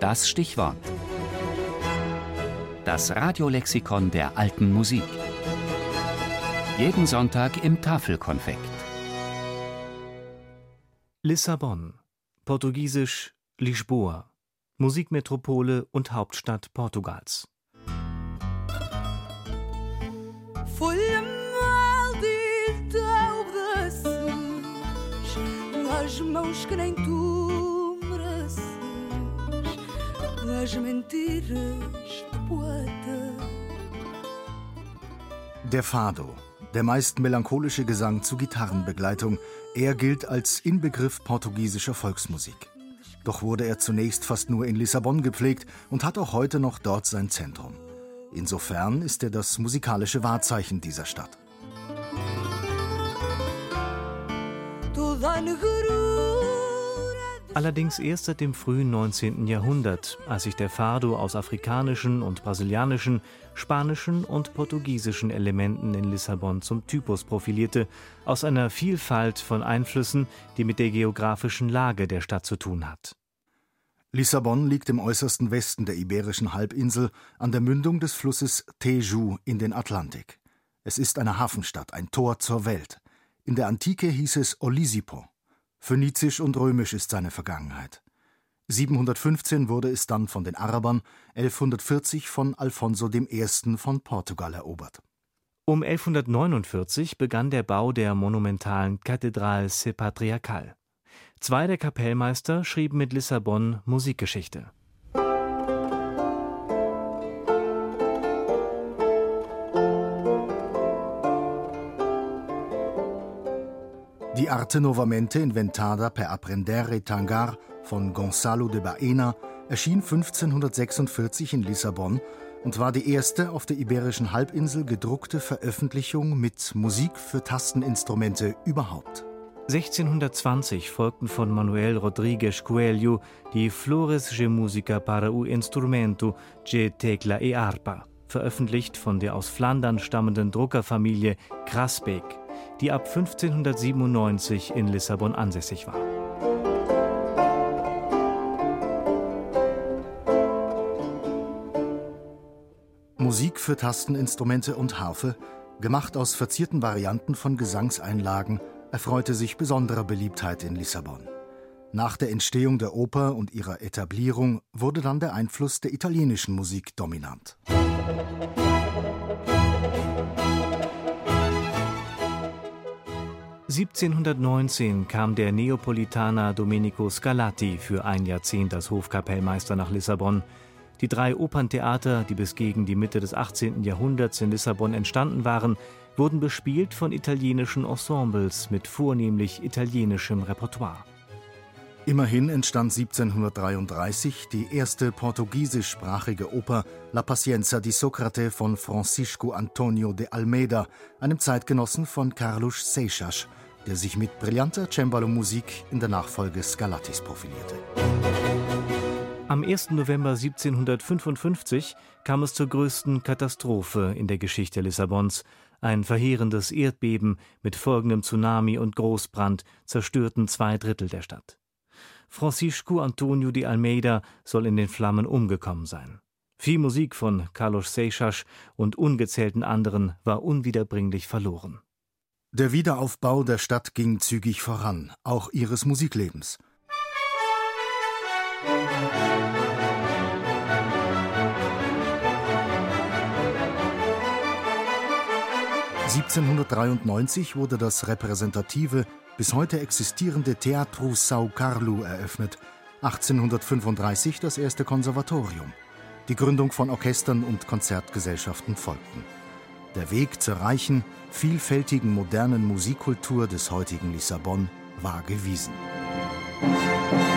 Das Stichwort. Das Radiolexikon der alten Musik. Jeden Sonntag im Tafelkonfekt. Lissabon, portugiesisch Lisboa, Musikmetropole und Hauptstadt Portugals. Folha maldita obedeces às mãos que nem tu das mentiras do poeta. Der Fado, der meist melancholische Gesang zu Gitarrenbegleitung, er gilt als Inbegriff portugiesischer Volksmusik. Doch wurde er zunächst fast nur in Lissabon gepflegt und hat auch heute noch dort sein Zentrum. Insofern ist er das musikalische Wahrzeichen dieser Stadt. Allerdings erst seit dem frühen 19. Jahrhundert, als sich der Fado aus afrikanischen und brasilianischen, spanischen und portugiesischen Elementen in Lissabon zum Typus profilierte, aus einer Vielfalt von Einflüssen, die mit der geografischen Lage der Stadt zu tun hat. Lissabon liegt im äußersten Westen der Iberischen Halbinsel an der Mündung des Flusses Teju in den Atlantik. Es ist eine Hafenstadt, ein Tor zur Welt. In der Antike hieß es Olisipo. Phönizisch und römisch ist seine Vergangenheit. 715 wurde es dann von den Arabern, 1140 von Alfonso I. von Portugal erobert. Um 1149 begann der Bau der monumentalen Kathedrale Se Patriarcal. Zwei der Kapellmeister schrieben mit Lissabon Musikgeschichte. Die Arte Novamente inventada per apprendere tangar von Gonzalo de Baena erschien 1546 in Lissabon und war die erste auf der Iberischen Halbinsel gedruckte Veröffentlichung mit Musik für Tasteninstrumente überhaupt. 1620 folgten von Manuel Rodrigues Coelho die Flores de Música para o Instrumento de Tecla e Arpa, veröffentlicht von der aus Flandern stammenden Druckerfamilie Krasbeck, die ab 1597 in Lissabon ansässig war. Musik für Tasteninstrumente und Harfe, gemacht aus verzierten Varianten von Gesangseinlagen erfreute sich besonderer Beliebtheit in Lissabon. Nach der Entstehung der Oper und ihrer Etablierung wurde dann der Einfluss der italienischen Musik dominant. (1719) kam der Neapolitaner Domenico Scarlatti für ein Jahrzehnt als Hofkapellmeister nach Lissabon. Die drei Operntheater, die bis gegen die Mitte des 18. Jahrhunderts in Lissabon entstanden waren, wurden bespielt von italienischen Ensembles mit vornehmlich italienischem Repertoire. Immerhin entstand 1733 die erste portugiesischsprachige Oper La Pacienza di Socrate von Francisco Antonio de Almeida, einem Zeitgenossen von Carlos Seixas, der sich mit brillanter Cembalo-Musik in der Nachfolge Scarlattis profilierte. Am 1. November 1755 kam es zur größten Katastrophe in der Geschichte Lissabons, ein verheerendes Erdbeben mit folgendem Tsunami und Großbrand zerstörten zwei Drittel der Stadt. Francisco Antonio de Almeida soll in den Flammen umgekommen sein. Viel Musik von Carlos Seixas und ungezählten anderen war unwiederbringlich verloren. Der Wiederaufbau der Stadt ging zügig voran, auch ihres Musiklebens. Musik 1793 wurde das repräsentative, bis heute existierende Teatro São Carlo eröffnet, 1835 das erste Konservatorium. Die Gründung von Orchestern und Konzertgesellschaften folgten. Der Weg zur reichen, vielfältigen modernen Musikkultur des heutigen Lissabon war gewiesen. Musik